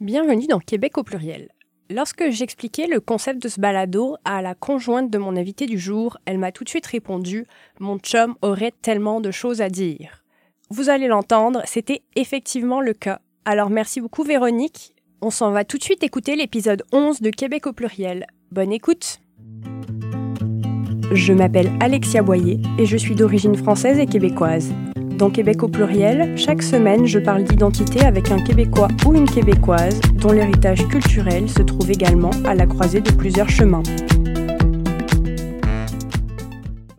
Bienvenue dans Québec au pluriel. Lorsque j'expliquais le concept de ce balado à la conjointe de mon invité du jour, elle m'a tout de suite répondu Mon chum aurait tellement de choses à dire. Vous allez l'entendre, c'était effectivement le cas. Alors merci beaucoup Véronique. On s'en va tout de suite écouter l'épisode 11 de Québec au pluriel. Bonne écoute Je m'appelle Alexia Boyer et je suis d'origine française et québécoise. Dans Québec au pluriel, chaque semaine, je parle d'identité avec un Québécois ou une Québécoise dont l'héritage culturel se trouve également à la croisée de plusieurs chemins.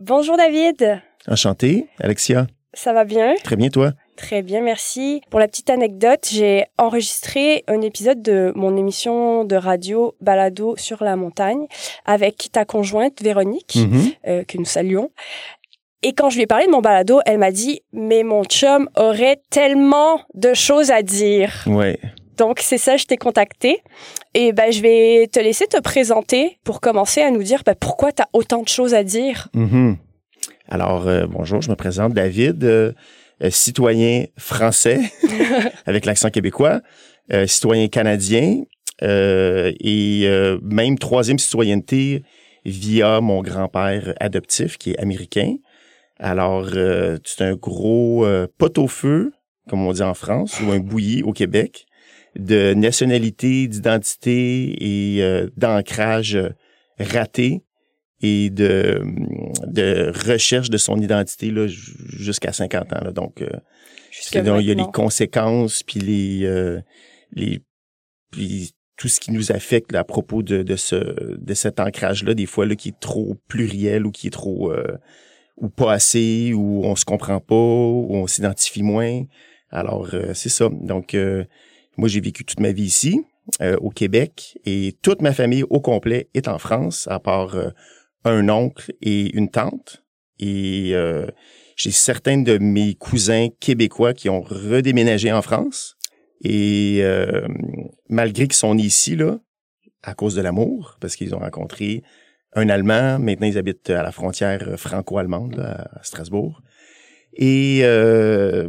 Bonjour David. Enchanté, Alexia. Ça va bien? Très bien, toi? Très bien, merci. Pour la petite anecdote, j'ai enregistré un épisode de mon émission de radio Balado sur la montagne avec ta conjointe Véronique, Mhm. euh, que nous saluons. Et quand je lui ai parlé de mon balado, elle m'a dit Mais mon chum aurait tellement de choses à dire. Ouais. Donc, c'est ça, je t'ai contacté. Et ben, je vais te laisser te présenter pour commencer à nous dire ben, pourquoi tu as autant de choses à dire. Mhm. Alors, euh, bonjour, je me présente David, euh, euh, citoyen français avec l'accent québécois, euh, citoyen canadien et même troisième citoyenneté via mon grand-père adoptif qui est américain. Alors, euh, c'est un gros euh, pot au feu, comme on dit en France, ou un bouilli au Québec, de nationalité, d'identité et euh, d'ancrage raté et de, de recherche de son identité là, jusqu'à 50 ans. Là. Donc, euh, parce que Jusque donc, il y a les conséquences, puis les, euh, les puis tout ce qui nous affecte là, à propos de, de ce de cet ancrage-là, des fois là, qui est trop pluriel ou qui est trop euh, ou pas assez, ou on se comprend pas, ou on s'identifie moins. Alors, euh, c'est ça. Donc, euh, moi, j'ai vécu toute ma vie ici, euh, au Québec, et toute ma famille au complet est en France, à part euh, un oncle et une tante. Et j'ai certains de mes cousins québécois qui ont redéménagé en France. Et malgré qu'ils sont ici, là, à cause de l'amour, parce qu'ils ont rencontré un Allemand, maintenant ils habitent à la frontière franco-allemande, là, à Strasbourg. Et euh,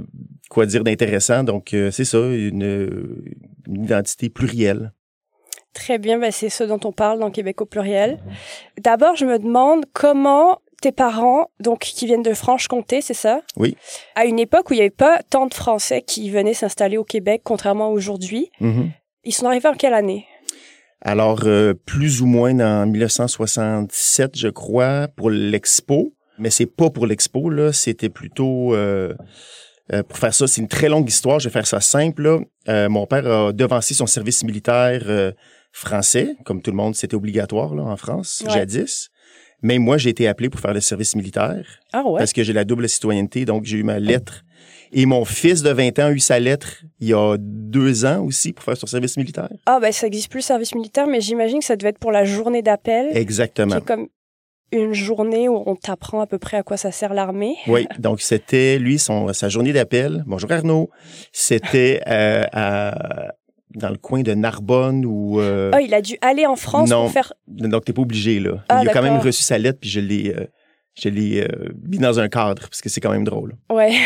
quoi dire d'intéressant? Donc, euh, c'est ça, une, une identité plurielle. Très bien, ben, c'est ce dont on parle dans Québec au pluriel. D'abord, je me demande comment tes parents, donc qui viennent de Franche-Comté, c'est ça? Oui. À une époque où il n'y avait pas tant de Français qui venaient s'installer au Québec, contrairement à aujourd'hui, Mhm. ils sont arrivés en quelle année? Alors, euh, plus ou moins en 1967, je crois, pour l'expo. Mais c'est pas pour l'expo, là. C'était plutôt... euh, euh, pour faire ça, c'est une très longue histoire. Je vais faire ça simple. là. Euh, mon père a devancé son service militaire euh, français. Comme tout le monde, c'était obligatoire là, en France, Ouais. jadis. Mais moi, j'ai été appelé pour faire le service militaire Ah ouais? Parce que j'ai la double citoyenneté. Donc, j'ai eu ma lettre. Et mon fils de 20 ans a eu sa lettre il y a deux ans aussi pour faire son service militaire. Ah ben ça existe plus le service militaire, mais j'imagine que ça devait être pour la journée d'appel, Exactement. est comme une journée où on t'apprend à peu près à quoi ça sert l'armée. Oui, donc c'était lui son sa journée d'appel. Bonjour Arnaud. C'était euh, à- dans le coin de Narbonne ou euh, Ah, il a dû aller en France Non. pour faire... donc t'es pas obligé là. Ah, il a quand même reçu sa lettre puis je l'ai euh, je l'ai euh, mis dans un cadre parce que c'est quand même drôle. Ouais.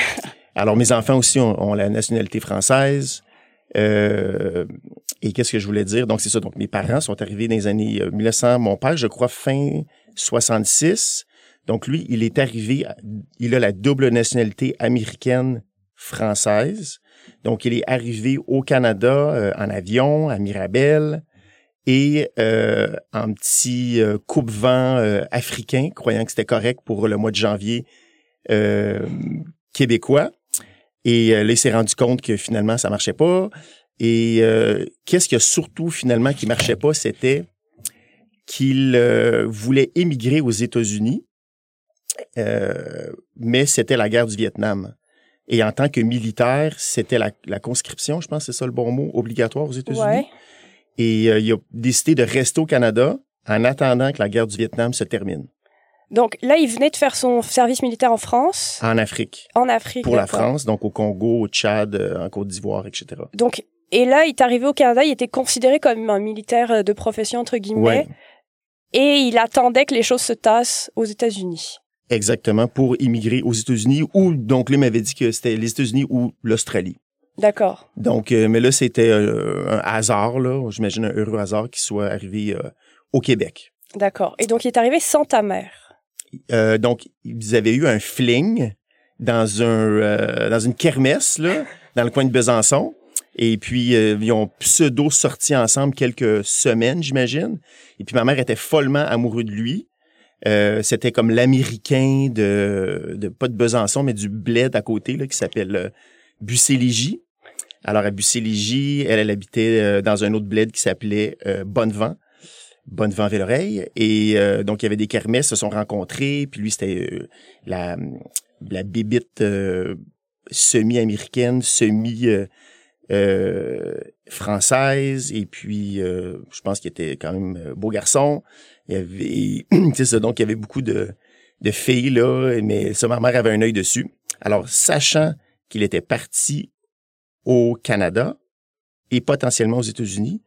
Alors mes enfants aussi ont, la nationalité française. Euh, et qu'est-ce que je voulais dire? Donc c'est ça. Donc mes parents sont arrivés dans les années euh, 1900. Mon père, je crois, fin 66. Donc lui, il est arrivé, il a la double nationalité américaine française. Donc il est arrivé au Canada euh, en avion à Mirabel et euh, en petit euh, coupe-vent euh, africain, croyant que c'était correct pour le mois de janvier euh, québécois. Et euh, là, il s'est rendu compte que finalement, ça marchait pas. Et euh, qu'est-ce qui a surtout finalement qui marchait pas, c'était qu'il euh, voulait émigrer aux États-Unis, euh, mais c'était la guerre du Vietnam. Et en tant que militaire, c'était la, la conscription, je pense, que c'est ça le bon mot, obligatoire aux États-Unis. Ouais. Et euh, il a décidé de rester au Canada en attendant que la guerre du Vietnam se termine, Donc là, il venait de faire son service militaire en France, en Afrique, en Afrique. pour la. France, donc au Congo, au Tchad, euh, en Côte d'Ivoire, etc. Donc, et là, il est arrivé au Canada, il était considéré comme un militaire euh, de profession, entre guillemets, Ouais. et il attendait que les choses se tassent aux États-Unis. Exactement, pour immigrer aux États-Unis ou, donc, lui m'avait dit que c'était les États-Unis ou l'Australie. D'accord. Donc, euh, mais là, c'était euh, un hasard, là. J'imagine un heureux hasard qui soit arrivé euh, au Québec. D'accord. Et donc, il est arrivé sans ta mère. Euh, donc, ils avaient eu un fling dans un euh, dans une kermesse, là, dans le coin de Besançon. Et puis, euh, ils ont pseudo sorti ensemble quelques semaines, j'imagine. Et puis, ma mère était follement amoureuse de lui. Euh, c'était comme l'américain de, de, pas de Besançon, mais du bled à côté, là, qui s'appelle euh. Alors, à Bucélégie, elle, elle habitait dans un autre bled qui s'appelait Bonnevent. Bonnevent l'oreille Et euh, donc, il y avait des kermesses, se sont rencontrés. Puis lui, c'était euh, la, la bébite euh, semi-américaine, semi... euh, française. Et puis je pense qu'il était quand même beau garçon. Il y avait ça. Donc il y avait beaucoup de de filles là. Mais ça ma mère avait un œil dessus. Alors sachant qu'il était parti au Canada et potentiellement aux États-Unis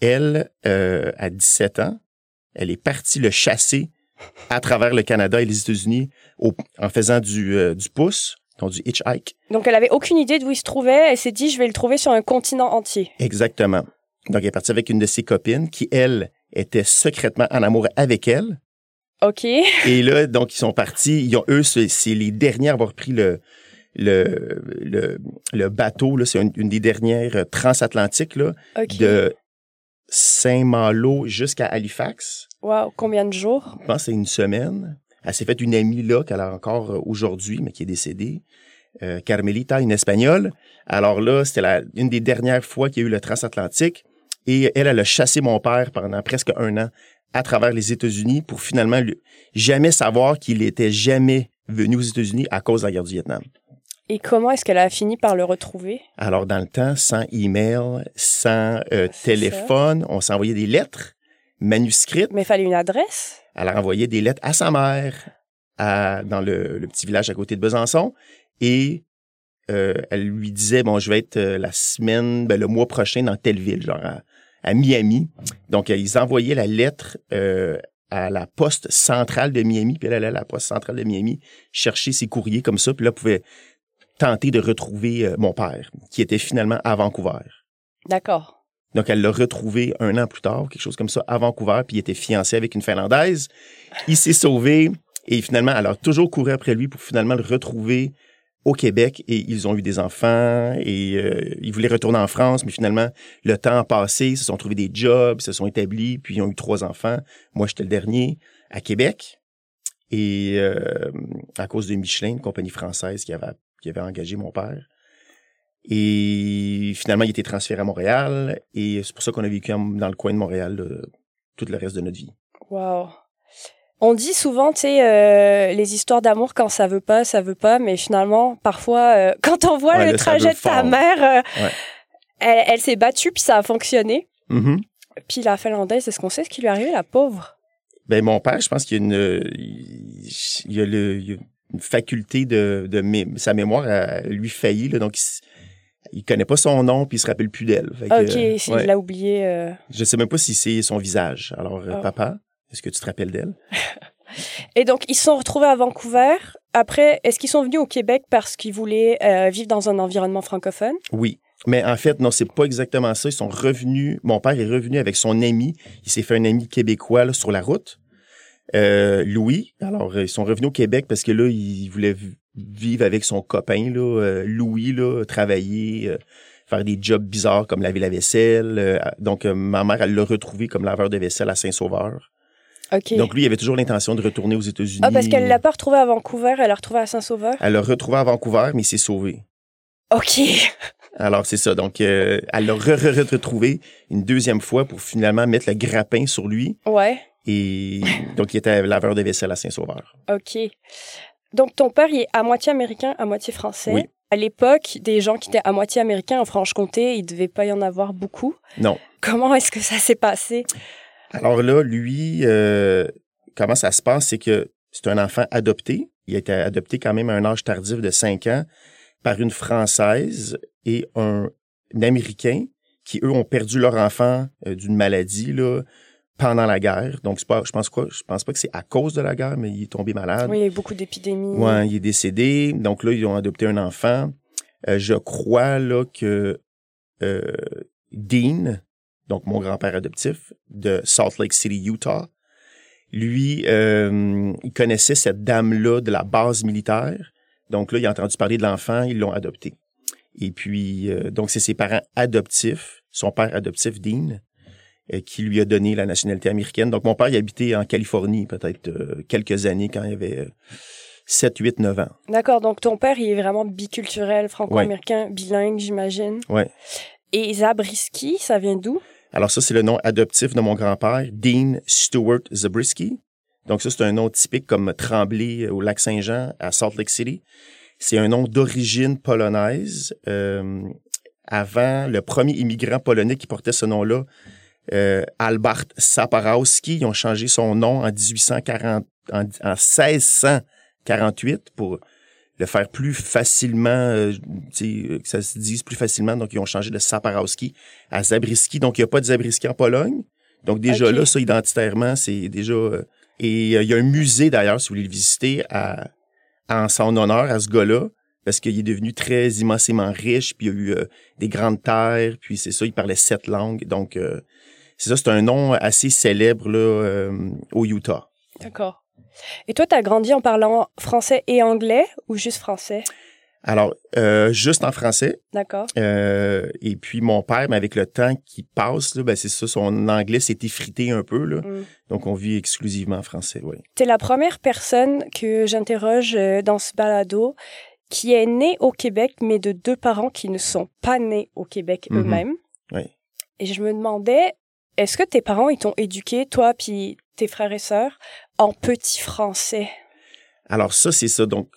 elle euh, à 17 ans elle est partie le chasser à travers le Canada et les États-Unis en faisant du euh, du pouce donc du hitchhike Donc, elle avait aucune idée d'où il se trouvait. Elle s'est dit, je vais le trouver sur un continent entier. Exactement. Donc, elle est partie avec une de ses copines qui, elle, était secrètement en amour avec elle. OK. Et là, donc, ils sont partis. Ils ont, eux, c'est les derniers à avoir pris le, le, le, le bateau. là. C'est une, une des dernières transatlantiques là, OK. de Saint-Malo jusqu'à Halifax. Wow. Combien de jours? Je pense que c'est une semaine. Elle s'est fait une amie là qu'elle a encore euh, aujourd'hui, mais qui est décédée. Euh, Carmelita, une espagnole. Alors là, c'était la- une des dernières fois qu'il y a eu le transatlantique. Et elle, elle a chassé mon père pendant presque un an à travers les États-Unis pour finalement lui- jamais savoir qu'il était jamais venu aux États-Unis à cause de la guerre du Vietnam. Et comment est-ce qu'elle a fini par le retrouver? Alors, dans le temps, sans email, sans euh, téléphone, on s'envoyait des lettres manuscrites. Mais il fallait une adresse? Elle a envoyé des lettres à sa mère à- dans le, le petit village à côté de Besançon et euh, elle lui disait bon je vais être euh, la semaine ben, le mois prochain dans telle ville genre à, à Miami donc ils envoyaient la lettre euh, à la poste centrale de Miami puis elle allait à la poste centrale de Miami chercher ses courriers comme ça puis là elle pouvait tenter de retrouver euh, mon père qui était finalement à Vancouver D'accord. donc, elle l'a retrouvé un an plus tard, quelque chose comme ça, à Vancouver, puis il était fiancé avec une Finlandaise. Il s'est sauvé et finalement, elle a toujours couru après lui pour finalement le retrouver au Québec et ils ont eu des enfants et euh, ils voulaient retourner en France, mais finalement, le temps a passé, ils se sont trouvés des jobs, ils se sont établis, puis ils ont eu trois enfants. Moi, j'étais le dernier à Québec et euh, à cause de Michelin, une compagnie française qui avait, qui avait engagé mon père. Et finalement, il été transféré à Montréal. Et c'est pour ça qu'on a vécu dans le coin de Montréal euh, tout le reste de notre vie. Wow. On dit souvent, tu sais, euh, les histoires d'amour, quand ça veut pas, ça veut pas, mais finalement, parfois, euh, quand on voit Ouais, le trajet de ta mère, Ouais. elle, elle s'est battue, puis ça a fonctionné. Mhm. Puis la Finlandaise, est-ce qu'on sait ce qui lui est arrivé, la pauvre? Ben, mon père, je pense qu'il y a une, il il y a, le, il y a une faculté de, de mé- sa mémoire a lui failli, là, donc il, il connaît pas son nom puis il se rappelle plus d'elle. Ok, euh, ouais. l'a oublié. euh, Je sais même pas si c'est son visage. Alors, euh, Oh. papa, est-ce que tu te rappelles d'elle? Et donc, ils se sont retrouvés à Vancouver. Après, est-ce qu'ils sont venus au Québec parce qu'ils voulaient euh, vivre dans un environnement francophone? Oui. Mais en fait, non, c'est pas exactement ça. Ils sont revenus. Mon père est revenu avec son ami. Il s'est fait un ami québécois là, sur la route. Euh, Louis. Alors, ils sont revenus au Québec parce que là, il voulait vivre avec son copain, là, euh, Louis, là, travailler, euh, faire des jobs bizarres comme laver la vaisselle. Euh, donc, ma mère, elle l'a retrouvé comme laveur de vaisselle à Saint-Sauveur. Ok. Donc, lui, il avait toujours l'intention de retourner aux États-Unis. ah, parce qu'elle l'a pas retrouvé à Vancouver, elle l'a retrouvé à Saint-Sauveur? Elle l'a retrouvé à Vancouver, mais il s'est sauvé. Ok. Alors, c'est ça. Donc, euh, elle l'a re- re- re- retrouvé une deuxième fois pour finalement mettre le grappin sur lui. Ouais. Et donc, il était laveur de vaisselle à Saint-Sauveur. Ok. Donc, ton père, il est à moitié américain, à moitié français. Oui. À l'époque, des gens qui étaient à moitié américains en Franche-Comté, il devait pas y en avoir beaucoup. Non. Comment est-ce que ça s'est passé? Alors là, lui, euh, comment ça se passe, c'est que c'est un enfant adopté. Il a été adopté quand même à un âge tardif de 5 ans par une Française et un, un Américain qui, eux, ont perdu leur enfant euh, d'une maladie là, pendant la guerre. Donc, pas, je pense quoi, je pense pas que c'est à cause de la guerre, mais il est tombé malade. Oui, il y a eu beaucoup d'épidémies. Ouais, il est décédé. Donc là, ils ont adopté un enfant. Euh, je crois là que euh, Dean, donc mon grand-père adoptif de Salt Lake City, Utah, lui, euh, il connaissait cette dame-là de la base militaire. Donc là, il a entendu parler de l'enfant, ils l'ont adopté. Et puis, euh, donc c'est ses parents adoptifs, son père adoptif, Dean, qui lui a donné la nationalité américaine. Donc mon père, il habitait en Californie peut-être euh, quelques années quand il avait 7, 8, 9 ans. D'accord, donc ton père, il est vraiment biculturel, franco-américain, bilingue, j'imagine. Ouais. Et Zabriskie, ça vient d'où? Alors ça, c'est le nom adoptif de mon grand-père, Dean Stewart Zabriskie. Donc ça, c'est un nom typique comme Tremblay au lac Saint-Jean à Salt Lake City. C'est un nom d'origine polonaise. Euh, avant, le premier immigrant polonais qui portait ce nom-là, euh, Albert Saparowski, ils ont changé son nom en 1840, en, en 1648 pour le faire plus facilement, euh, sais, que ça se dise plus facilement. Donc, ils ont changé de Saparowski à Zabriskie. Donc, il n'y a pas de Zabriskie en Pologne. Donc, déjà là, ça, identitairement, c'est déjà... euh, et euh, il y a un musée, d'ailleurs, si vous voulez le visiter, à, en son honneur à ce gars-là, parce qu'il est devenu très immensément riche, puis il y a eu euh, des grandes terres, puis c'est ça, il parlait sept langues. Donc, euh, c'est ça, c'est un nom assez célèbre là, euh, au Utah. D'accord. Et toi, t'as grandi en parlant français et anglais ou juste français? Alors, euh, juste en français, D'accord. Euh, et puis mon père, mais avec le temps qui passe, là, ben c'est ça, son anglais s'est effrité un peu. Là. Mm. Donc on vit exclusivement en français, oui. T'es la première personne que j'interroge dans ce balado qui est née au Québec, mais de deux parents qui ne sont pas nés au Québec Mhm. eux-mêmes. Oui. Et je me demandais, est-ce que tes parents, ils t'ont éduqué, toi puis tes frères et sœurs, en petit français? Alors ça, c'est ça. Donc,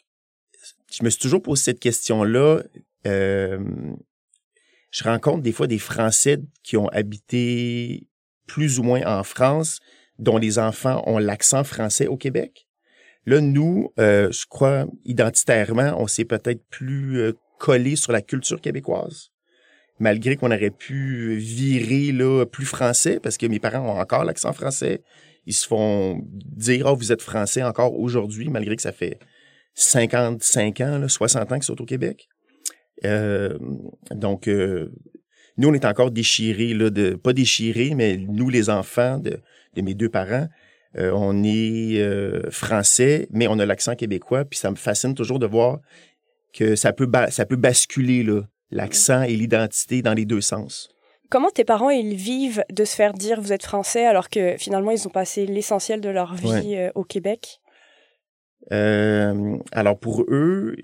je me suis toujours posé cette question-là. Euh, je rencontre des fois des Français qui ont habité plus ou moins en France, dont les enfants ont l'accent français au Québec. Là, nous, euh, je crois, identitairement, on s'est peut-être plus euh, collé sur la culture québécoise, malgré qu'on aurait pu virer là, plus français, parce que mes parents ont encore l'accent français. Ils se font dire, oh, vous êtes français encore aujourd'hui, malgré que ça fait 55 ans, là, 60 ans qu'ils sont au Québec. Euh, donc, euh, nous, on est encore déchirés, là, de, pas déchirés, mais nous, les enfants de, de mes deux parents, euh, on est euh, français, mais on a l'accent québécois, puis ça me fascine toujours de voir que ça peut, ça peut basculer, là, l'accent et l'identité dans les deux sens. Comment tes parents, ils vivent de se faire dire vous êtes français alors que finalement, ils ont passé l'essentiel de leur vie euh, au Québec? Euh, alors pour eux,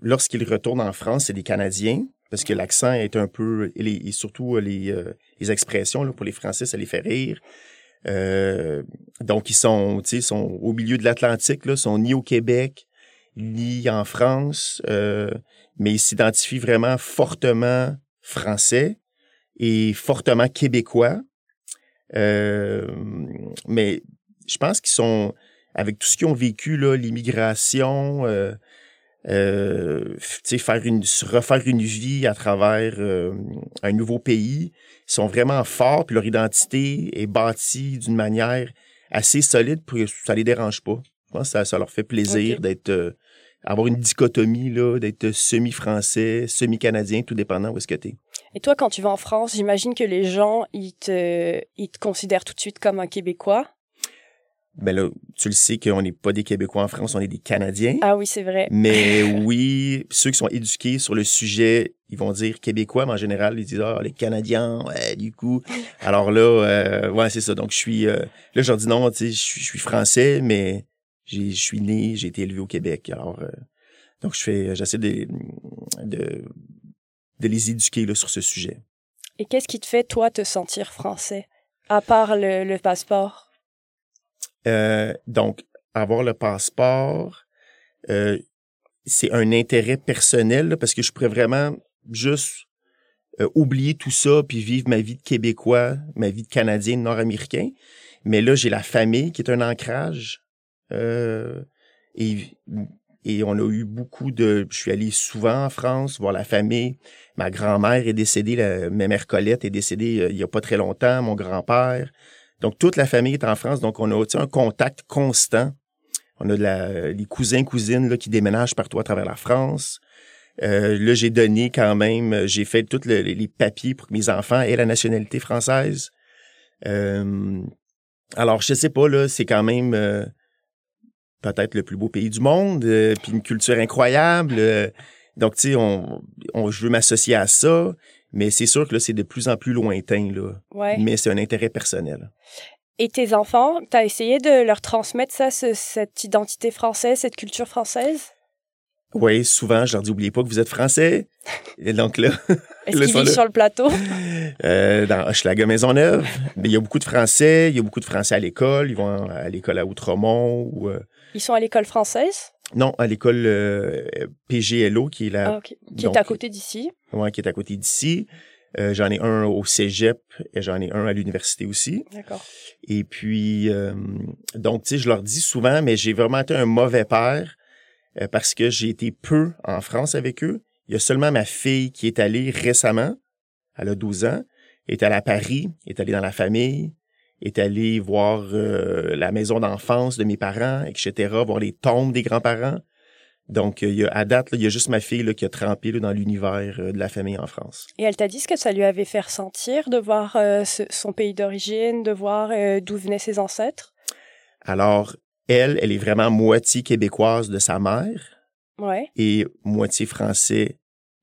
lorsqu'ils retournent en France, c'est des Canadiens parce que l'accent est un peu et, les- et surtout euh, les, euh, les expressions là, pour les Français, ça les fait rire. Euh, donc ils sont, tu sais, sont au milieu de l'Atlantique, là, sont ni au Québec ni en France, euh, mais ils s'identifient vraiment fortement français et fortement québécois. Euh, mais je pense qu'ils sont avec tout ce qu'ils ont vécu, là, l'immigration, euh, euh, tu sais, faire une, se refaire une vie à travers euh, un nouveau pays, ils sont vraiment forts, puis leur identité est bâtie d'une manière assez solide pour que ça les dérange pas. Je pense que ça, ça leur fait plaisir d'être euh, avoir une dichotomie là, d'être semi-français, semi-canadien, tout dépendant où est-ce que t'es. Et toi, quand tu vas en France, j'imagine que les gens, ils te, ils te considèrent tout de suite comme un Québécois. Ben là, tu le sais qu'on n'est pas des Québécois en France, on est des Canadiens. Ah oui, c'est vrai. Mais oui, ceux qui sont éduqués sur le sujet, ils vont dire québécois, mais en général, ils disent ah les Canadiens, ouais, du coup. Alors là, euh, ouais, c'est ça. Donc je suis euh, là, je leur dis non, tu sais, je suis, je suis français, mais je suis né, j'ai été élevé au Québec. Alors euh, donc je fais, j'essaie de, de de les éduquer là sur ce sujet. Et qu'est-ce qui te fait, toi, te sentir français? À part le, le passeport? Euh, donc, avoir le passeport, euh, c'est un intérêt personnel là, parce que je pourrais vraiment juste euh, oublier tout ça puis vivre ma vie de Québécois, ma vie de Canadien, de Nord-Américain. Mais là, j'ai la famille qui est un ancrage. Euh, et, et on a eu beaucoup de... Je suis allé souvent en France voir la famille. Ma grand-mère est décédée, la, ma mère Colette est décédée euh, il y a pas très longtemps, mon grand-père. Donc, toute la famille est en France, donc on a tu sais, un contact constant. On a de la, les cousins, cousines là, qui déménagent partout à travers la France. Euh, là, j'ai donné quand même, j'ai fait tous les papiers pour que mes enfants aient la nationalité française. Alors, je sais pas, là, c'est quand même peut-être le plus beau pays du monde, euh, puis une culture incroyable. donc, tu sais, on, on, je veux m'associer à ça, mais c'est sûr que là, c'est de plus en plus lointain, là. Mais c'est un intérêt personnel. Et tes enfants, tu as essayé de leur transmettre ça, cette identité française, cette culture française? Oui, souvent, je leur dis, oubliez pas que vous êtes français. Et donc là. Est-ce qu'ils vivent sur le plateau? Euh, dans Hochelaga Maisonneuve. Mais il y a beaucoup de Français. Il y a beaucoup de Français à l'école. Ils vont à l'école à Outremont ou. Euh, ils sont à l'école française? Non, à l'école euh, PGLO, qui est là. Ah, qui est à côté d'ici. Oui, qui est à côté d'ici. Euh, j'en ai un au cégep et j'en ai un à l'université aussi. D'accord. Et puis, donc, tu sais, je leur dis souvent, mais j'ai vraiment été un mauvais père euh, parce que j'ai été peu en France avec eux. Il y a seulement ma fille qui est allée récemment, elle a 12 ans, est allée à Paris, est allée dans la famille, est allée voir euh, la maison d'enfance de mes parents, etc., voir les tombes des grands-parents. Donc, il y a, à date, il y a juste ma fille là, qui a trempé dans l'univers euh, de la famille en France. Et elle t'a dit ce que ça lui avait fait ressentir de voir son pays d'origine, de voir d'où venaient ses ancêtres? Alors, elle, elle est vraiment moitié québécoise de sa mère. Ouais. Et moitié français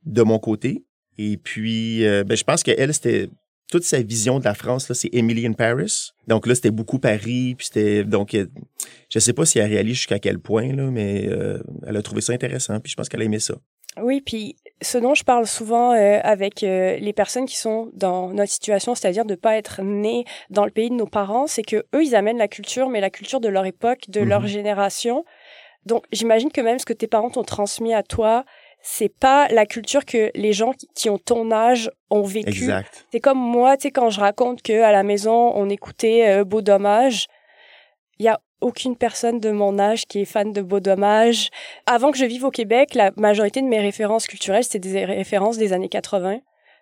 de mon côté. Et puis, euh, ben, je pense qu'elle, c'était toute sa vision de la France, là, c'est Emily in Paris. Donc là, c'était beaucoup Paris, puis c'était donc euh, je sais pas si elle réalise jusqu'à quel point là, mais euh, elle a trouvé ça intéressant, puis je pense qu'elle a aimé ça. Oui, puis ce dont je parle souvent euh, avec euh, les personnes qui sont dans notre situation, c'est-à-dire de pas être nés dans le pays de nos parents, c'est que eux ils amènent la culture, mais la culture de leur époque, de leur mhm. génération. Donc j'imagine que même ce que tes parents t'ont transmis à toi, c'est pas la culture que les gens qui ont ton âge ont vécu. C'est comme moi, tu sais, quand je raconte que à la maison on écoutait euh, Beau Dommage, il y a aucune personne de mon âge qui est fan de Beau Dommage. Avant que je vive au Québec, la majorité de mes références culturelles, c'était des références des années 80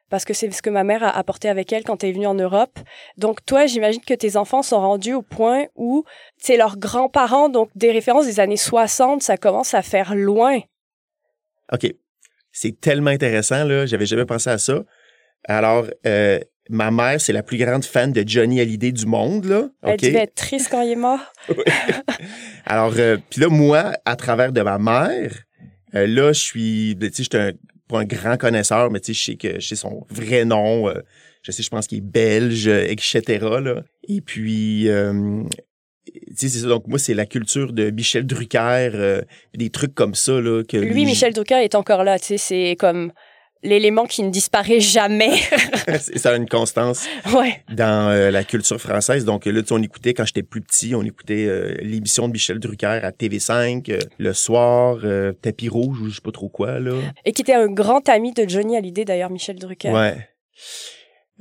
parce que c'est ce que ma mère a apporté avec elle quand elle est venue en Europe. Donc toi, j'imagine que tes enfants sont rendus au point où c'est leurs grands-parents, donc des références des années 60, ça commence à faire loin. OK. C'est tellement intéressant, là. J'avais jamais pensé à ça. Alors, euh, ma mère, c'est la plus grande fan de Johnny Hallyday du monde, là. Elle devait être triste quand il est mort. Alors, euh, puis là, moi, à travers de ma mère, euh, là, je suis, tu sais, j'étais pas un grand connaisseur, mais tu sais, je sais que je sais son vrai nom. Euh, je sais, je pense qu'il est belge, etc. Là. Et puis, c'est ça. Donc, moi, c'est la culture de Michel Drucker, des trucs comme ça, là. Que lui, Michel Drucker est encore là, c'est comme l'élément qui ne disparaît jamais. ça a une constance ouais. dans euh, la culture française. Donc là, on écoutait, quand j'étais plus petit, on écoutait euh, l'émission de Michel Drucker à TV5 euh, le soir, Tapis rouge ou je sais pas trop quoi. là. Et qui était un grand ami de Johnny Hallyday, d'ailleurs, Michel Drucker. Ouais.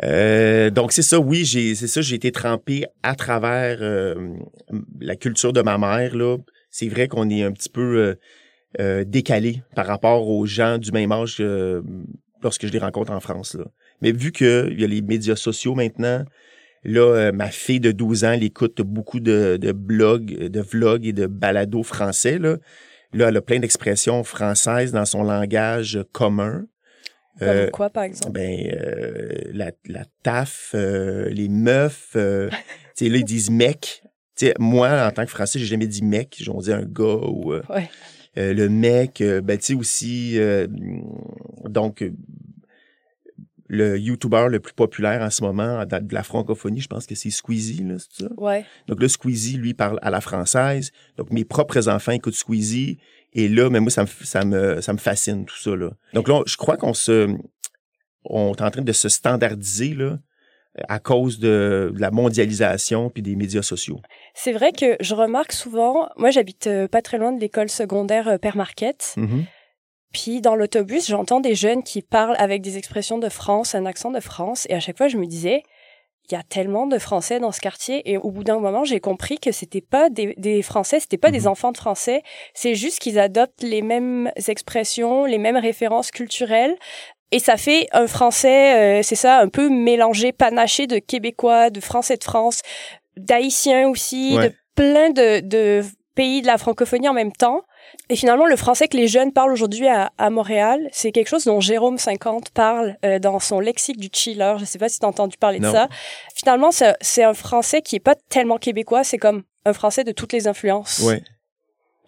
Donc c'est ça, oui, j'ai c'est ça, j'ai été trempé à travers la culture de ma mère là. C'est vrai qu'on est un petit peu euh, décalé par rapport aux gens du même âge que lorsque je les rencontre en France. Là. Mais vu qu'il y a les médias sociaux maintenant, là, euh, ma fille de 12 ans, elle écoute beaucoup de, de blogs, de vlogs et de balados français. Là, là elle a plein d'expressions françaises dans son langage commun. Comme euh, quoi, par exemple? Ben, la, la taf, les meufs, tu sais, là, ils disent mec. sais moi, en tant que Français, j'ai jamais dit mec, j'ai dit un gars ou... Ouais. Euh, le mec, euh, ben, tu sais aussi, euh, donc, le YouTuber le plus populaire en ce moment de la francophonie, je pense que c'est Squeezie, là, c'est ça? Ouais. Donc là, Squeezie, lui, parle à la française. Donc mes propres enfants écoutent Squeezie. Et là, mais moi, ça me, ça me, ça me fascine, tout ça, là. Donc là, je crois qu'on se, on est en train de se standardiser, là, à cause de, la mondialisation puis des médias sociaux. C'est vrai que je remarque souvent, moi j'habite euh, pas très loin de l'école secondaire euh, Père Marquette. Mm-hmm. Puis dans l'autobus, j'entends des jeunes qui parlent avec des expressions de France, un accent de France, et à chaque fois je me disais, il y a tellement de Français dans ce quartier, et au bout d'un moment, j'ai compris que c'était pas des, des Français, c'était pas des mm-hmm. enfants de Français, c'est juste qu'ils adoptent les mêmes expressions, les mêmes références culturelles, et ça fait un français, euh, c'est ça, un peu mélangé, panaché de québécois, de français de France, d'haïtiens aussi, de plein de, de pays de la francophonie en même temps. Et finalement, le français que les jeunes parlent aujourd'hui à, Montréal, c'est quelque chose dont Jérôme 50 parle euh, dans son lexique du chiller. Je ne sais pas si tu as entendu parler de ça. Finalement, c'est un français qui est pas tellement québécois, c'est comme un français de toutes les influences. Oui,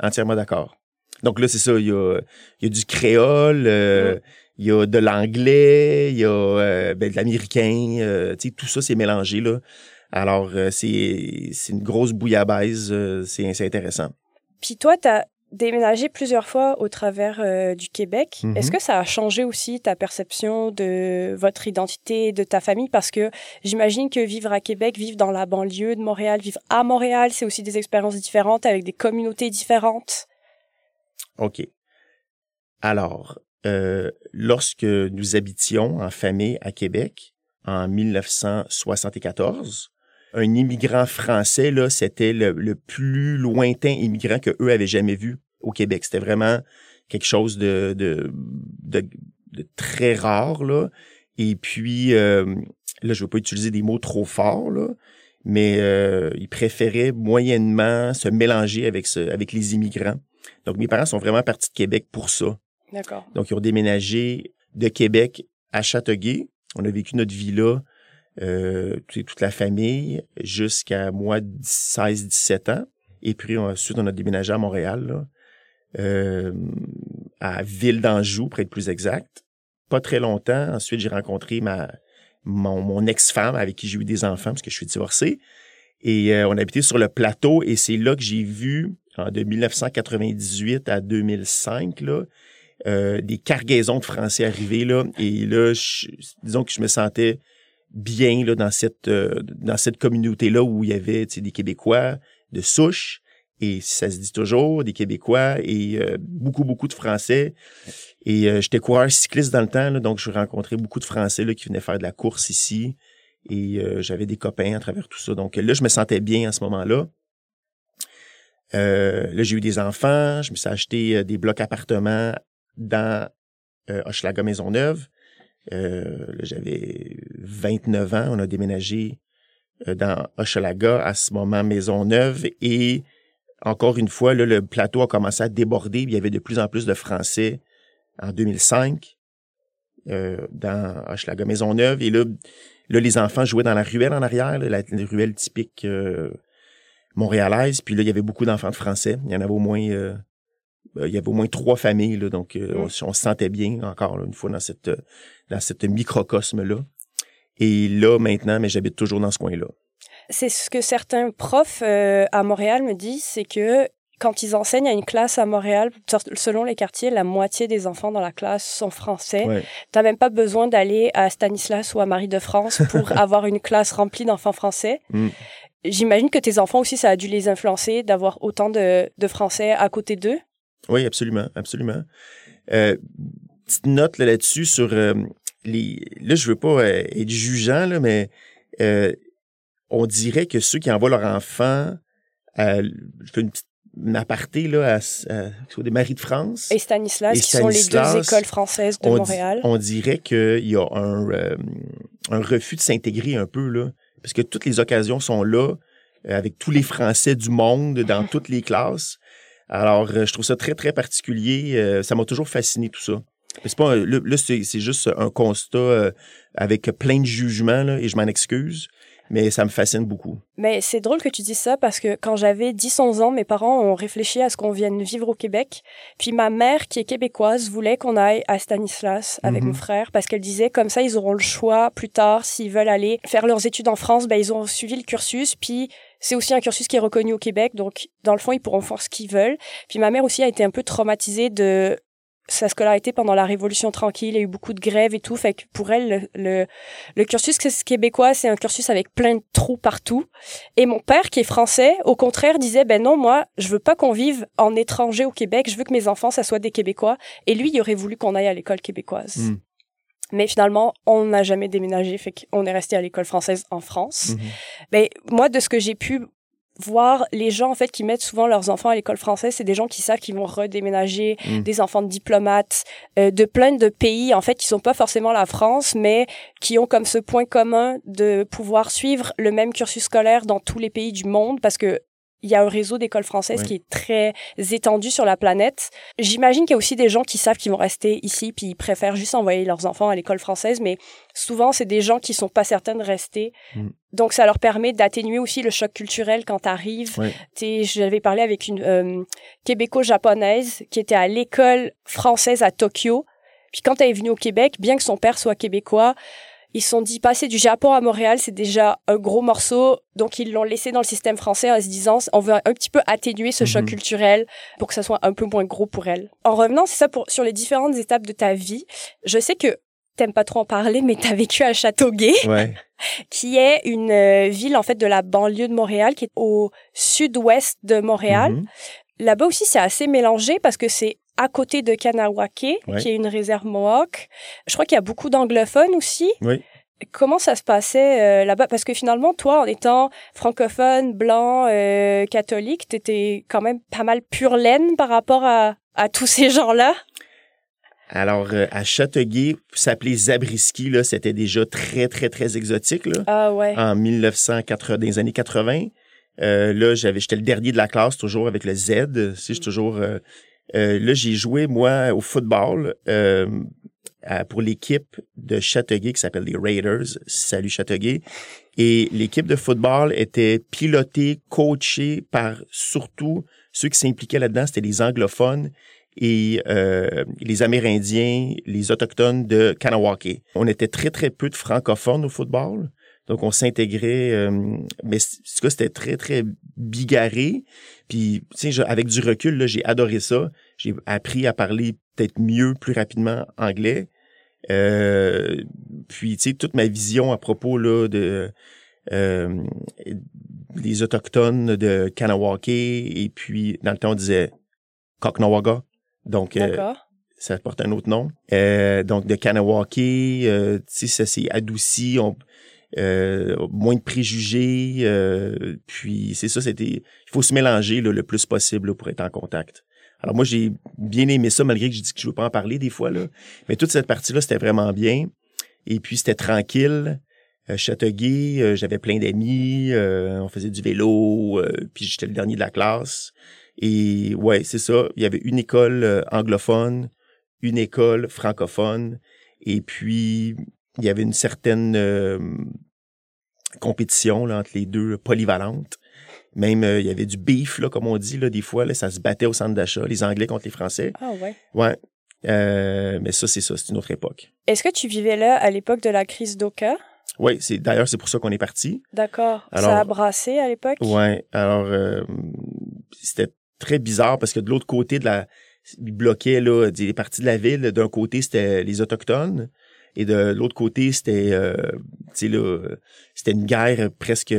entièrement d'accord. Donc là, c'est ça, il y a, y a, du créole, euh, il y a de l'anglais, il y a euh, ben, de l'américain, tu sais, tout ça, c'est mélangé, là. Alors, c'est une grosse bouillabaisse, c'est intéressant. Puis toi, tu as déménagé plusieurs fois au travers du Québec. Mm-hmm. Est-ce que ça a changé aussi ta perception de votre identité, de ta famille? Parce que j'imagine que vivre à Québec, vivre dans la banlieue de Montréal, vivre à Montréal, c'est aussi des expériences différentes avec des communautés différentes. OK. Alors, euh, lorsque nous habitions en famille à Québec en 1974, un immigrant français, là, c'était le, plus lointain immigrant que eux avaient jamais vu au Québec. C'était vraiment quelque chose de, de, très rare, là. Et puis, euh, là, je veux pas utiliser des mots trop forts, là, mais euh, ils préféraient moyennement se mélanger avec, ce, avec les immigrants. Donc, mes parents sont vraiment partis de Québec pour ça. D'accord. Donc, ils ont déménagé de Québec à Châteauguay. On a vécu notre vie là, euh, toute la famille, jusqu'à moi, 16-17 ans. Et puis, ensuite, on a déménagé à Montréal, là, euh, à Ville d'Anjou, pour être plus exact. Pas très longtemps. Ensuite, j'ai rencontré ma mon, mon ex-femme avec qui j'ai eu des enfants, parce que je suis divorcé. Et euh, on habitait sur le plateau, et c'est là que j'ai vu de 1998 à 2005, là, euh, des cargaisons de Français arrivés, là, et là, disons que je me sentais bien là, dans cette, euh, dans cette communauté-là où il y avait des Québécois de souche, et ça se dit toujours, des Québécois et euh, beaucoup, beaucoup de Français. Et j'étais coureur cycliste dans le temps, là, donc je rencontrais beaucoup de Français là, qui venaient faire de la course ici. Et j'avais des copains à travers tout ça. Donc là, je me sentais bien à ce moment-là. Euh, là, j'ai eu des enfants, je me suis acheté euh, des blocs appartements dans euh, Hochelaga Maisonneuve. Euh, j'avais 29 ans, on a déménagé euh, dans Hochelaga à ce moment Maisonneuve et encore une fois, là, le plateau a commencé à déborder. Il y avait de plus en plus de Français en 2005 euh, dans Hochelaga Maisonneuve. Et là, là, les enfants jouaient dans la ruelle en arrière, la, ruelle typique montréalaise. Puis là, il y avait beaucoup d'enfants de français. Il y en avait au moins, euh, il y avait au moins trois familles. Là, donc, euh, mm. on, se sentait bien encore une fois dans cette dans cette microcosme là. Et là, maintenant, mais j'habite toujours dans ce coin-là. C'est ce que certains profs euh, à Montréal me disent, c'est que quand ils enseignent à une classe à Montréal, selon les quartiers, la moitié des enfants dans la classe sont français. Tu n'as même pas besoin d'aller à Stanislas ou à Marie de France pour avoir une classe remplie d'enfants français. Mm. J'imagine que tes enfants aussi, ça a dû les influencer d'avoir autant de, de, Français à côté d'eux. Oui, absolument, absolument. Euh, petite note là-dessus sur euh, les. Là, je veux pas euh, être jugeant là, mais on dirait que ceux qui envoient leurs enfants, je fais une petite aparté là, à, à, des Marie de France. Et Stanislas, qui sont les deux écoles françaises de Montréal. on dirait qu'il y a un, un refus de s'intégrer un peu là parce que toutes les occasions sont là, euh, avec tous les Français du monde, dans toutes les classes. Alors, euh, je trouve ça très, très particulier. Euh, ça m'a toujours fasciné, tout ça. C'est pas, là, c'est juste un constat avec plein de jugements, là, et je m'en excuse mais ça me fascine beaucoup. Mais c'est drôle que tu dises ça parce que quand j'avais 10-11 ans, mes parents ont réfléchi à ce qu'on vienne vivre au Québec. Puis ma mère, qui est québécoise, voulait qu'on aille à Stanislas avec mon mhm. frère parce qu'elle disait comme ça, ils auront le choix plus tard s'ils veulent aller faire leurs études en France, ben ils ont suivi le cursus. Puis c'est aussi un cursus qui est reconnu au Québec, donc dans le fond, ils pourront faire ce qu'ils veulent. Puis ma mère aussi a été un peu traumatisée de sa scolarité pendant la Révolution tranquille, il y a eu beaucoup de grèves et tout, fait que pour elle, le, le, cursus québécois, c'est un cursus avec plein de trous partout. Et mon père, qui est français, au contraire, disait, ben non, moi, je veux pas qu'on vive en étranger au Québec, je veux que mes enfants, ça soit des Québécois. Et lui, il aurait voulu qu'on aille à l'école québécoise. Hmm. Mais finalement, on n'a jamais déménagé, fait qu'on est resté à l'école française en France. Hmm. Mais moi, de ce que j'ai pu voir les gens en fait qui mettent souvent leurs enfants à l'école française, c'est des gens qui savent qu'ils vont redéménager, mm. des enfants de diplomates euh, de plein de pays en fait qui sont pas forcément la France, mais qui ont comme ce point commun de pouvoir suivre le même cursus scolaire dans tous les pays du monde parce que il y a un réseau d'écoles françaises qui est très étendu sur la planète. J'imagine qu'il y a aussi des gens qui savent qu'ils vont rester ici puis ils préfèrent juste envoyer leurs enfants à l'école française, mais souvent c'est des gens qui sont pas certains de rester. Mm. Donc ça leur permet d'atténuer aussi le choc culturel quand t'arrives. Ouais. J'avais parlé avec une euh, québéco-japonaise qui était à l'école française à Tokyo. Puis quand elle est venue au Québec, bien que son père soit québécois, ils se sont dit, passer du Japon à Montréal, c'est déjà un gros morceau. Donc, ils l'ont laissé dans le système français en se disant, on veut un petit peu atténuer ce choc mhm. culturel pour que ça soit un peu moins gros pour elle. En revenant, c'est ça pour, sur les différentes étapes de ta vie. Je sais que t'aimes pas trop en parler, mais t'as vécu à Châteauguay. qui est une euh, ville, en fait, de la banlieue de Montréal, qui est au sud-ouest de Montréal. Mhm. Là-bas aussi, c'est assez mélangé parce que c'est à côté de Kanawake, qui est une réserve Mohawk. Je crois qu'il y a beaucoup d'anglophones aussi. Oui. Comment ça se passait euh, là-bas? Parce que finalement, toi, en étant francophone, blanc, euh, catholique, t'étais quand même pas mal pure laine par rapport à, à tous ces gens-là. Alors, euh, à Châteauguay, s'appelait Zabriskie, là, c'était déjà très, très, très exotique, là. Ah ouais. En 1980, dans les années 80. là, j'avais, j'étais le dernier de la classe, toujours avec le Z. Si je toujours euh, là, j'ai joué, moi, au football euh, pour l'équipe de Châteauguay qui s'appelle les Raiders. Salut Châteauguay. Et l'équipe de football était pilotée, coachée par surtout ceux qui s'impliquaient là-dedans, c'était les anglophones et euh, les Amérindiens, les Autochtones de Kanawake. On était très, très peu de francophones au football. Donc, on s'intégrait, euh, mais ce cas, c'était très, très bigarré. Puis, tu sais, avec du recul, j'ai adoré ça. J'ai appris à parler peut-être mieux, plus rapidement anglais. Euh, puis, tu sais, toute ma vision à propos là, de euh, des Autochtones de Kanawake, et puis, dans le temps, on disait Koknawaga. Donc, euh, ça porte un autre nom. Euh, donc, de Kanawake, tu sais, ça s'est adouci. On, euh, moins de préjugés. Euh, puis c'est ça, c'était. Il faut se mélanger le plus possible pour être en contact. Alors moi, j'ai bien aimé ça, malgré que je dis que je veux pas en parler des fois. Là. Mais toute cette partie-là, c'était vraiment bien. Et puis c'était tranquille. Euh, Châteauguay, euh, j'avais plein d'amis, on faisait du vélo, puis j'étais le dernier de la classe. Et ouais, c'est ça. Il y avait une école anglophone, une école francophone, et puis il y avait une certaine euh, compétition là, entre les deux polyvalentes. Même euh, il y avait du beef, là, comme on dit, là, des fois, là, ça se battait au centre d'achat, les Anglais contre les Français. Ah ouais. Ouais. Euh, mais ça, c'est ça, c'est une autre époque. Est-ce que tu vivais là à l'époque de la crise d'Oka? Oui, c'est d'ailleurs c'est pour ça qu'on est parti. D'accord. Ça a brassé à l'époque? Ouais. Alors c'était très bizarre parce que de l'autre côté de la ils bloquaient là des parties de la ville. D'un côté c'était les autochtones, et de l'autre côté, c'était euh, c'était une guerre presque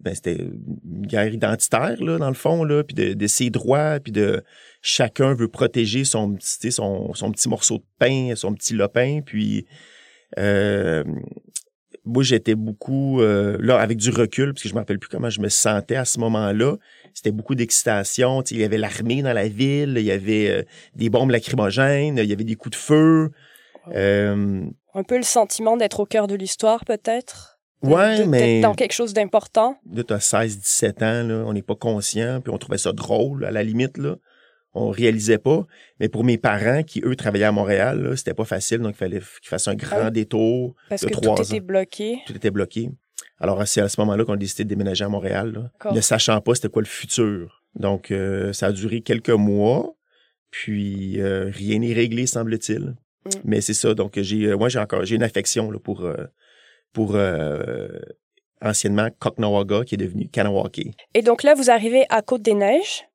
ben, c'était une guerre identitaire là dans le fond là puis de, de ses droits puis de chacun veut protéger son petit son, son petit morceau de pain son petit lopin puis euh, moi j'étais beaucoup euh, là avec du recul parce que je me rappelle plus comment je me sentais à ce moment-là. C'était beaucoup d'excitation il y avait l'armée dans la ville il y avait euh, des bombes lacrymogènes il y avait des coups de feu euh, un peu le sentiment d'être au cœur de l'histoire, peut-être? Ouais, mais. dans quelque chose d'important? Là, t'as 16, 17 ans, là, on n'est pas conscient, puis on trouvait ça drôle, à la limite, là. On réalisait pas. Mais pour mes parents, qui, eux, travaillaient à Montréal, là, c'était pas facile, donc il fallait qu'ils fassent un grand détour Parce de que tout était bloqué. Tout était bloqué. Alors, c'est à ce moment-là qu'on a décidé de déménager à Montréal, ne sachant pas c'était quoi le futur. Donc, euh, ça a duré quelques mois, puis euh, rien n'est réglé, semble-t-il. Mm. Mais c'est ça. Donc, j'ai, euh, moi, j'ai encore, j'ai une affection là, pour, euh, pour euh, anciennement Koknawaga, qui est devenu Kanawake. Et donc là, vous arrivez à Côte-des-Neiges?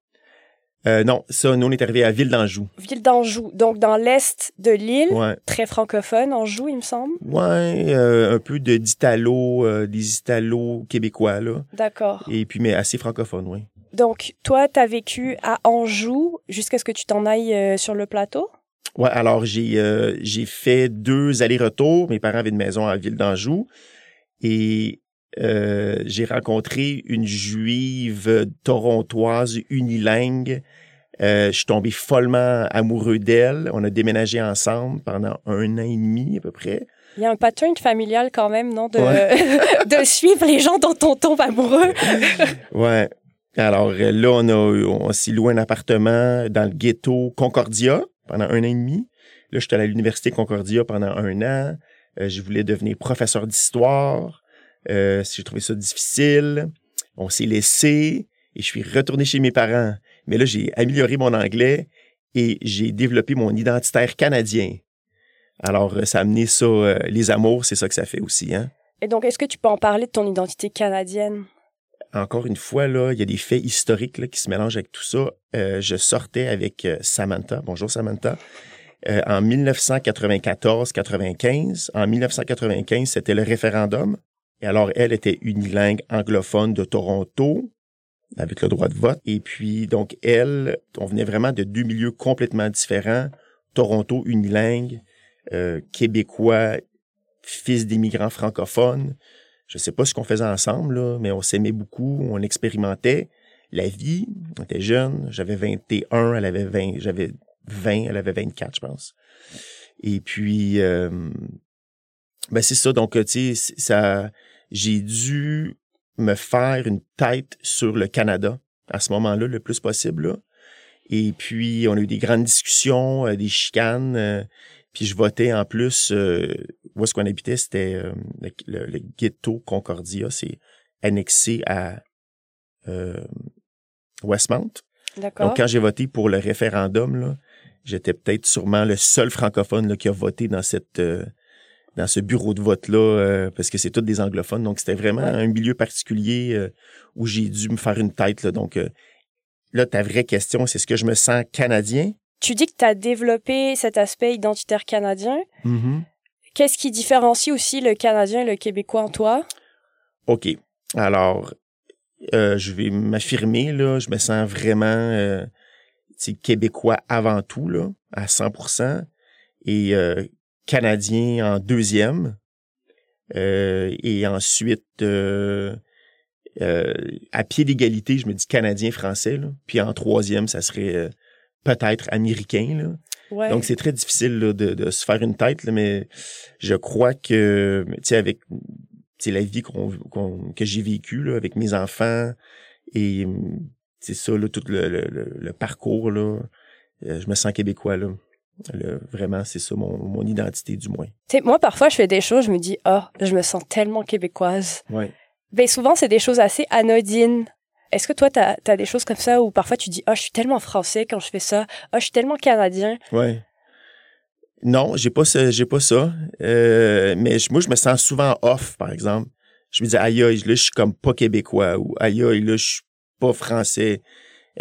Euh, non, ça, nous, on est arrivé à Ville d'Anjou. Ville d'Anjou, donc dans l'est de l'île, très francophone, Anjou, il me semble. Ouais, un peu de d'Italo, des Italo québécois, là. D'accord. Et puis, mais assez francophone, oui. Donc, toi, tu as vécu à Anjou jusqu'à ce que tu t'en ailles sur le plateau? Ouais, alors j'ai euh, j'ai fait deux allers-retours. Mes parents avaient une maison à Ville d'Anjou et euh, j'ai rencontré une juive torontoise unilingue. Euh, je suis tombé follement amoureux d'elle. On a déménagé ensemble pendant un an et demi à peu près. Il y a un pattern familial quand même, non? De, de suivre les gens dont on tombe amoureux. ouais. Alors là, on, a, on s'est loué un appartement dans le ghetto Concordia pendant un an et demi. Là, j'étais à l'université Concordia pendant un an. Euh, je voulais devenir professeur d'histoire. Euh, j'ai trouvé ça difficile. On s'est laissé et je suis retourné chez mes parents. Mais là, j'ai amélioré mon anglais et j'ai développé mon identitaire canadien. Alors, euh, ça a amené ça, euh, les amours, c'est ça que ça fait aussi. Hein? Et donc, est-ce que tu peux en parler de ton identité canadienne? Encore une fois, là, il y a des faits historiques là, qui se mélangent avec tout ça. Euh, je sortais avec Samantha. Bonjour Samantha. en 1994-95. En 1995, c'était le référendum. Et alors, elle était unilingue anglophone de Toronto avec le droit de vote. Et puis, donc, elle, on venait vraiment de deux milieux complètement différents. Toronto, unilingue, euh, québécois, fils d'immigrants francophones. Je sais pas ce qu'on faisait ensemble, là, mais on s'aimait beaucoup, on expérimentait la vie. On était jeunes. J'avais 21, elle avait 20, j'avais 20, elle avait 24, je pense. Et puis, euh, ben c'est ça. Donc, tu sais, ça, j'ai dû me faire une tête sur le Canada à ce moment-là le plus possible. Et puis, on a eu des grandes discussions, euh, des chicanes. Euh, puis je votais en plus, euh, où est-ce qu'on habitait, c'était le, ghetto Concordia, c'est annexé à Westmount. D'accord. Donc, quand j'ai voté pour le référendum, j'étais peut-être sûrement le seul francophone là, qui a voté dans cette dans ce bureau de vote-là, euh, parce que c'est tous des anglophones. Donc, c'était vraiment un milieu particulier euh, où j'ai dû me faire une tête. Là. Donc, euh, là, ta vraie question, c'est est-ce que je me sens canadien? Tu dis que tu as développé cet aspect identitaire canadien. Mm-hmm. Qu'est-ce qui différencie aussi le Canadien et le Québécois en toi? OK. Alors, je vais m'affirmer. Je me sens vraiment québécois avant tout, là, à 100% Et Canadien en deuxième. Euh, et ensuite, euh, euh, à pied d'égalité, je me dis Canadien-Français. Puis en troisième, ça serait peut-être américain. Donc, c'est très difficile de, se faire une tête, mais je crois que, tu sais, avec la vie qu'on, que j'ai vécue avec mes enfants et c'est ça, là, tout le, le parcours, là, je me sens québécois. Là vraiment, c'est ça mon, identité du moins. moi, parfois, je fais des choses, je me dis, oh, je me sens tellement québécoise. Ouais. Ben, souvent, c'est des choses assez anodines. Est-ce que toi, tu as, des choses comme ça où parfois tu dis, oh, je suis tellement français quand je fais ça, oh, je suis tellement canadien? Ouais. Non, j'ai pas ça, j'ai pas ça. Euh, mais moi, je me sens souvent off, par exemple. Je me dis, aïe, aïe, là, je suis comme pas québécois ou aïe, aïe, là, je suis pas français.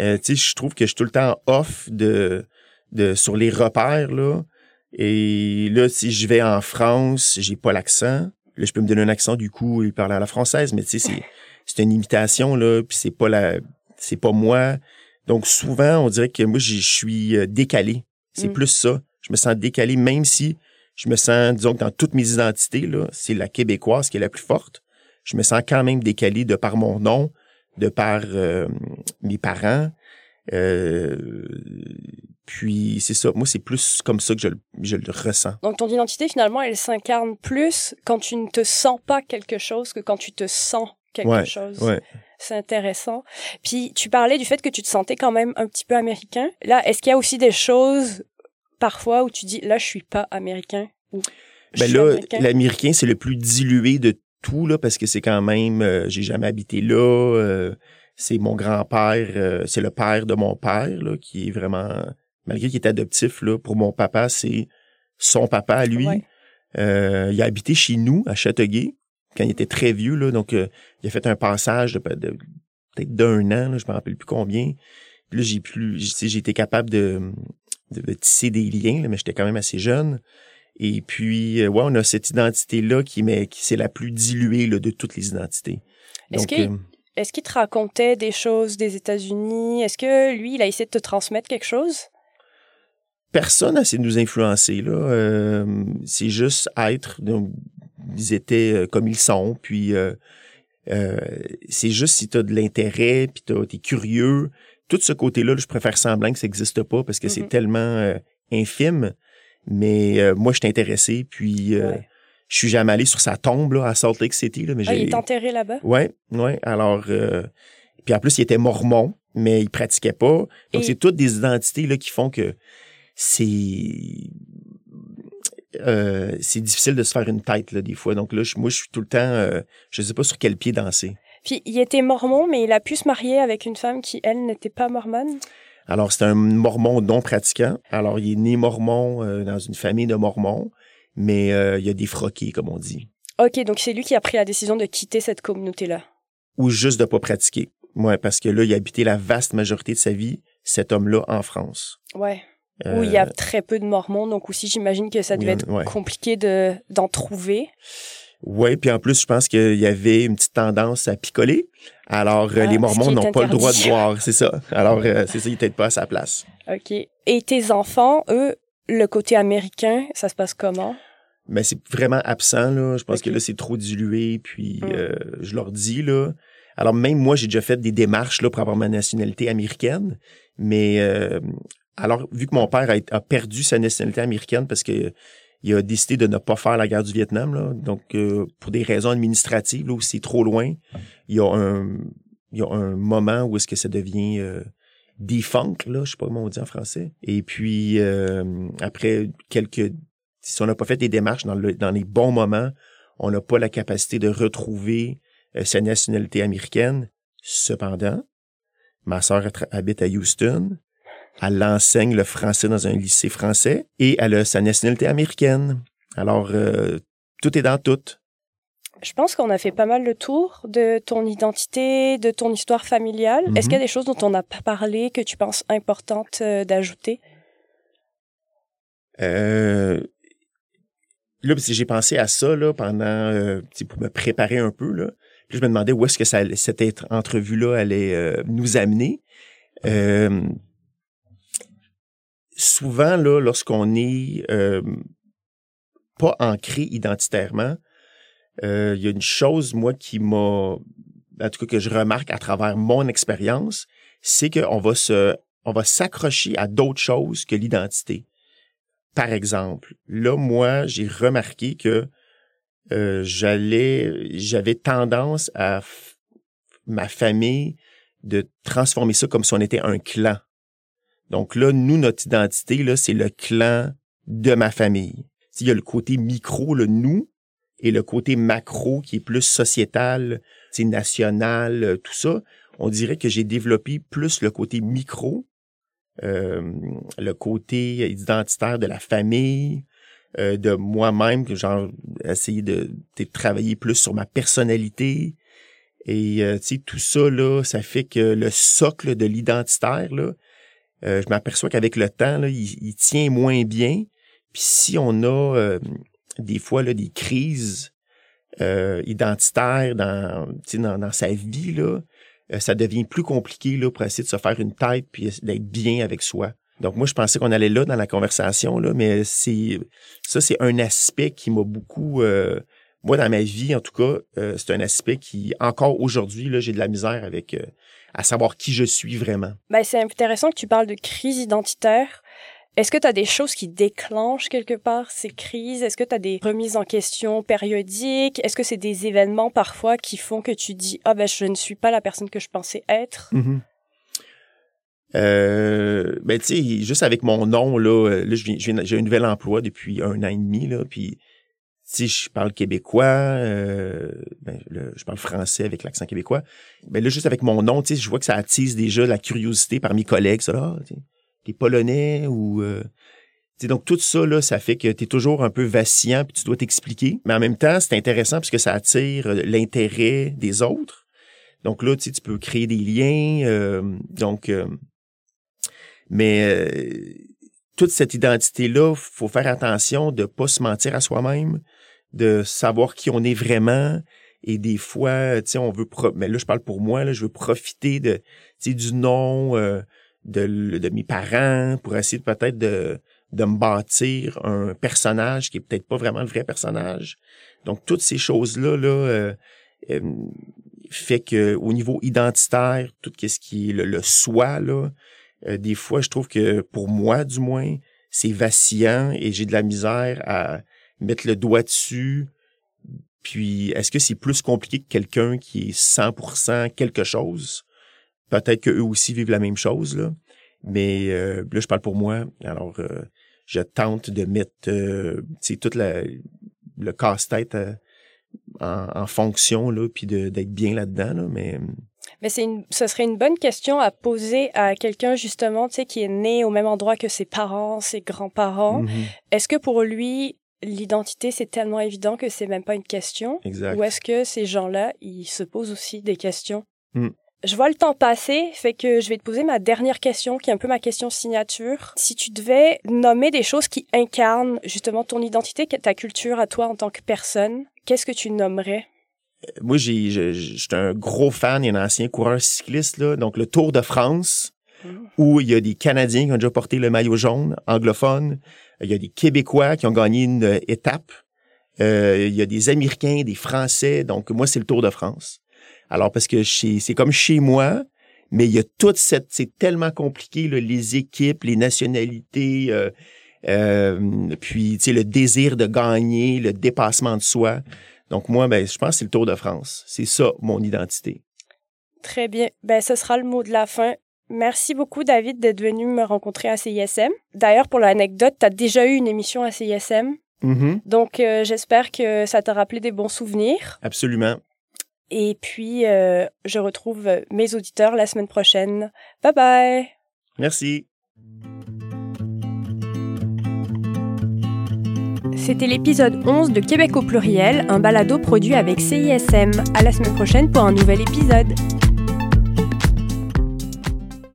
Euh, tu sais, je trouve que je suis tout le temps off de, de sur les repères là. Et là, si je vais en France, j'ai pas l'accent. Là, je peux me donner un accent du coup et parler à la française, mais tu sais, c'est c'est une imitation là, puis c'est pas la, c'est pas moi. Donc souvent, on dirait que moi, je suis euh, décalé. C'est mm. plus ça. Je me sens décalé, même si je me sens, disons que dans toutes mes identités là, c'est la québécoise qui est la plus forte. Je me sens quand même décalé de par mon nom, de par euh, mes parents. Euh, puis c'est ça, moi c'est plus comme ça que je, je, le ressens. Donc ton identité finalement, elle s'incarne plus quand tu ne te sens pas quelque chose que quand tu te sens quelque chose. Ouais. C'est intéressant. Puis tu parlais du fait que tu te sentais quand même un petit peu américain. Là, est-ce qu'il y a aussi des choses parfois où tu dis là je suis pas américain ou ben là, l'américain c'est le plus dilué de tout là parce que c'est quand même euh, j'ai jamais habité là. Euh, c'est mon grand-père, euh, c'est le père de mon père là, qui est vraiment malgré qu'il est adoptif, là, pour mon papa, c'est son papa à lui. Euh, il a habité chez nous, à Châteauguay, quand il était très vieux. Là, donc, euh, il a fait un passage de, peut-être d'un an, là, je me rappelle plus combien. Puis là, j'ai plus, j'ai été capable de, de, tisser des liens, mais j'étais quand même assez jeune. Et puis, euh, ouais, on a cette identité-là qui, qui c'est la plus diluée là, de toutes les identités. Est-ce qu'il est qu'il te racontait des choses des États-Unis? Est-ce que lui, il a essayé de te transmettre quelque chose? personne n'a essayé de nous influencer. Là. Euh, c'est juste être. Donc, ils étaient euh, comme ils sont. Puis euh, c'est juste si tu as de l'intérêt, puis tu es curieux. Tout ce côté-là, je préfère semblant que ça n'existe pas parce que c'est mm-hmm. tellement infime. Mais moi, je suis intéressé, puis Je suis jamais allé sur sa tombe là, à Salt Lake City. Là, mais Ah, il est enterré là-bas? Ouais, ouais. Alors, euh, puis en plus, il était mormon, mais il pratiquait pas. Donc, Et- c'est toutes des identités là qui font que c'est euh, c'est difficile de se faire une tête là des fois. Donc là, je- moi, je suis tout le temps, euh, je sais pas sur quel pied danser. Puis il était mormon, mais il a pu se marier avec une femme qui, elle, n'était pas mormone? Alors, c'est un mormon non pratiquant. Alors, il est né mormon euh, dans une famille de mormons, mais euh, il y a des froqués, comme on dit, Ok, donc c'est lui qui a pris la décision de quitter cette communauté-là. ou juste de pas pratiquer. Ouais, parce que là, il a habité la vaste majorité de sa vie, cet homme-là, en France. Ouais. Où il y a Euh, très peu de mormons, donc aussi j'imagine que ça oui, devait être ouais. compliqué de d'en trouver. Oui, puis en plus, je pense qu'il y avait une petite tendance à picoler. Alors, euh, Ah, les Mormons n'ont pas le droit de boire, c'est ça. Alors, euh, c'est ça, il était pas à sa place. Ok. Et tes enfants, eux, le côté américain, ça se passe comment? Mais c'est vraiment absent, là. Je pense que là, c'est trop dilué, puis Mm. euh, je leur dis, là. Alors, même moi, j'ai déjà fait des démarches, là, pour avoir ma nationalité américaine. Mais, euh, alors, vu que mon père a, perdu sa nationalité américaine parce que il a décidé de ne pas faire la guerre du Vietnam. Donc, euh, pour des raisons administratives, là, où c'est trop loin, il y a un, moment où est-ce que ça devient euh, defunct, là, je sais pas comment on dit en français. Et puis, euh, après quelques... Si on n'a pas fait des démarches dans, le, dans les bons moments, on n'a pas la capacité de retrouver euh, sa nationalité américaine. Cependant, ma sœur habite à Houston. Elle enseigne le français dans un lycée français et elle a sa nationalité américaine. Alors, euh, tout est dans tout. Je pense qu'on a fait pas mal le tour de ton identité, de ton histoire familiale. Est-ce Mhm. qu'il y a des choses dont on n'a pas parlé que tu penses importantes euh, d'ajouter? Euh, là, j'ai pensé à ça là, pendant, euh, pour me préparer un peu. Là. Puis je me demandais où est-ce que ça, cette entrevue-là allait euh, nous amener. Euh, souvent, là, lorsqu'on est euh, pas ancré identitairement, euh, il y a une chose, moi, qui m'a, en tout cas, que je remarque à travers mon expérience, c'est qu'on va se, on va s'accrocher à d'autres choses que l'identité. Par exemple, là, moi, j'ai remarqué que euh, j'allais, j'avais tendance à ma famille de transformer ça comme si on était un clan. Donc là, nous, notre identité, là, c'est le clan de ma famille. Il y a le côté micro, le nous, et le côté macro qui est plus sociétal, c'est national, euh, tout ça. On dirait que j'ai développé plus le côté micro, euh, le côté identitaire de la famille, euh, de moi-même, que genre essayer de, travailler plus sur ma personnalité. Et euh, tout ça, là, ça fait que le socle de l'identitaire, là, je m'aperçois qu'avec le temps, là, il, il tient moins bien. Puis si on a euh, des fois là, des crises euh, identitaires dans, dans, dans sa vie, là, euh, ça devient plus compliqué là, pour essayer de se faire une tête puis d'être bien avec soi. Donc moi, je pensais qu'on allait là dans la conversation, là, mais c'est ça, c'est un aspect qui m'a beaucoup. euh, moi, dans ma vie, en tout cas, euh, c'est un aspect qui, encore aujourd'hui, j'ai de la misère avec euh, à savoir qui je suis vraiment. Ben, c'est intéressant que tu parles de crise identitaire. Est-ce que tu as des choses qui déclenchent quelque part ces crises? Est-ce que tu as des remises en question périodiques? Est-ce que c'est des événements parfois qui font que tu dis Ah ben je ne suis pas la personne que je pensais être? Euh, ben tu sais, juste avec mon nom là, euh, là j'ai un nouvel emploi depuis un an et demi là, puis si je parle québécois, euh, ben, je parle français avec l'accent québécois. Ben là juste avec mon nom, tu sais, je vois que ça attise déjà la curiosité par mes collègues, ça là, sais, t'es polonais ou euh, tu sais, donc tout ça là, ça fait que tu es toujours un peu vacillant puis tu dois t'expliquer, mais en même temps c'est intéressant puisque ça attire euh, l'intérêt des autres. Donc là, tu sais, tu peux créer des liens. euh, donc, euh, mais euh, toute cette identité-là, faut faire attention de pas se mentir à soi-même, de savoir qui on est vraiment. Et des fois, tu sais, on veut, pro- mais là, je parle pour moi, là, je veux profiter de, du nom euh, de, de mes parents pour essayer peut-être de, de me bâtir un personnage qui est peut-être pas vraiment le vrai personnage. Donc, toutes ces choses-là, là, euh, euh, fait que au niveau identitaire, tout ce qui est le, le soi, là, euh, des fois, je trouve que pour moi, du moins, c'est vacillant et j'ai de la misère à mettre le doigt dessus Puis, est-ce que c'est plus compliqué que quelqu'un qui est 100% quelque chose? Peut-être qu'eux aussi vivent la même chose, là. Mais euh, là, je parle pour moi. Alors, euh, je tente de mettre euh, tout la, le casse-tête euh, en, en, fonction, là, puis d'être bien là-dedans. Là, mais mais c'est une, ce serait une bonne question à poser à quelqu'un justement, tu sais, qui est né au même endroit que ses parents, ses grands-parents. Mhm. Est-ce que pour lui, l'identité, c'est tellement évident que c'est même pas une question? Exact. Ou est-ce que ces gens-là, ils se posent aussi des questions? Mm. Je vois le temps passer, fait que je vais te poser ma dernière question, qui est un peu ma question signature. Si tu devais nommer des choses qui incarnent justement ton identité, ta culture à toi en tant que personne, qu'est-ce que tu nommerais? moi, j'ai, j'étais un gros fan, il y a un ancien coureur cycliste, là, donc le Tour de France, où il y a des Canadiens qui ont déjà porté le maillot jaune, anglophone. Il y a des Québécois qui ont gagné une étape. Euh, il y a des Américains, des Français. Donc, moi, c'est le Tour de France. Alors, parce que c'est comme chez moi, mais il y a toute cette... C'est tellement compliqué, les équipes, les nationalités, euh, euh, puis, tu sais, le désir de gagner, le dépassement de soi. Donc, moi, ben, je pense que c'est le Tour de France. C'est ça, mon identité. Très bien. Ben, ce sera le mot de la fin. Merci beaucoup, David, d'être venu me rencontrer à CISM. D'ailleurs, pour l'anecdote, tu as déjà eu une émission à CISM. Mm-hmm. Donc, euh, j'espère que ça t'a rappelé des bons souvenirs. Absolument. Et puis, euh, je retrouve mes auditeurs la semaine prochaine. Bye bye. Merci. C'était l'épisode 11 de Québec au pluriel, un balado produit avec CISM. À la semaine prochaine pour un nouvel épisode.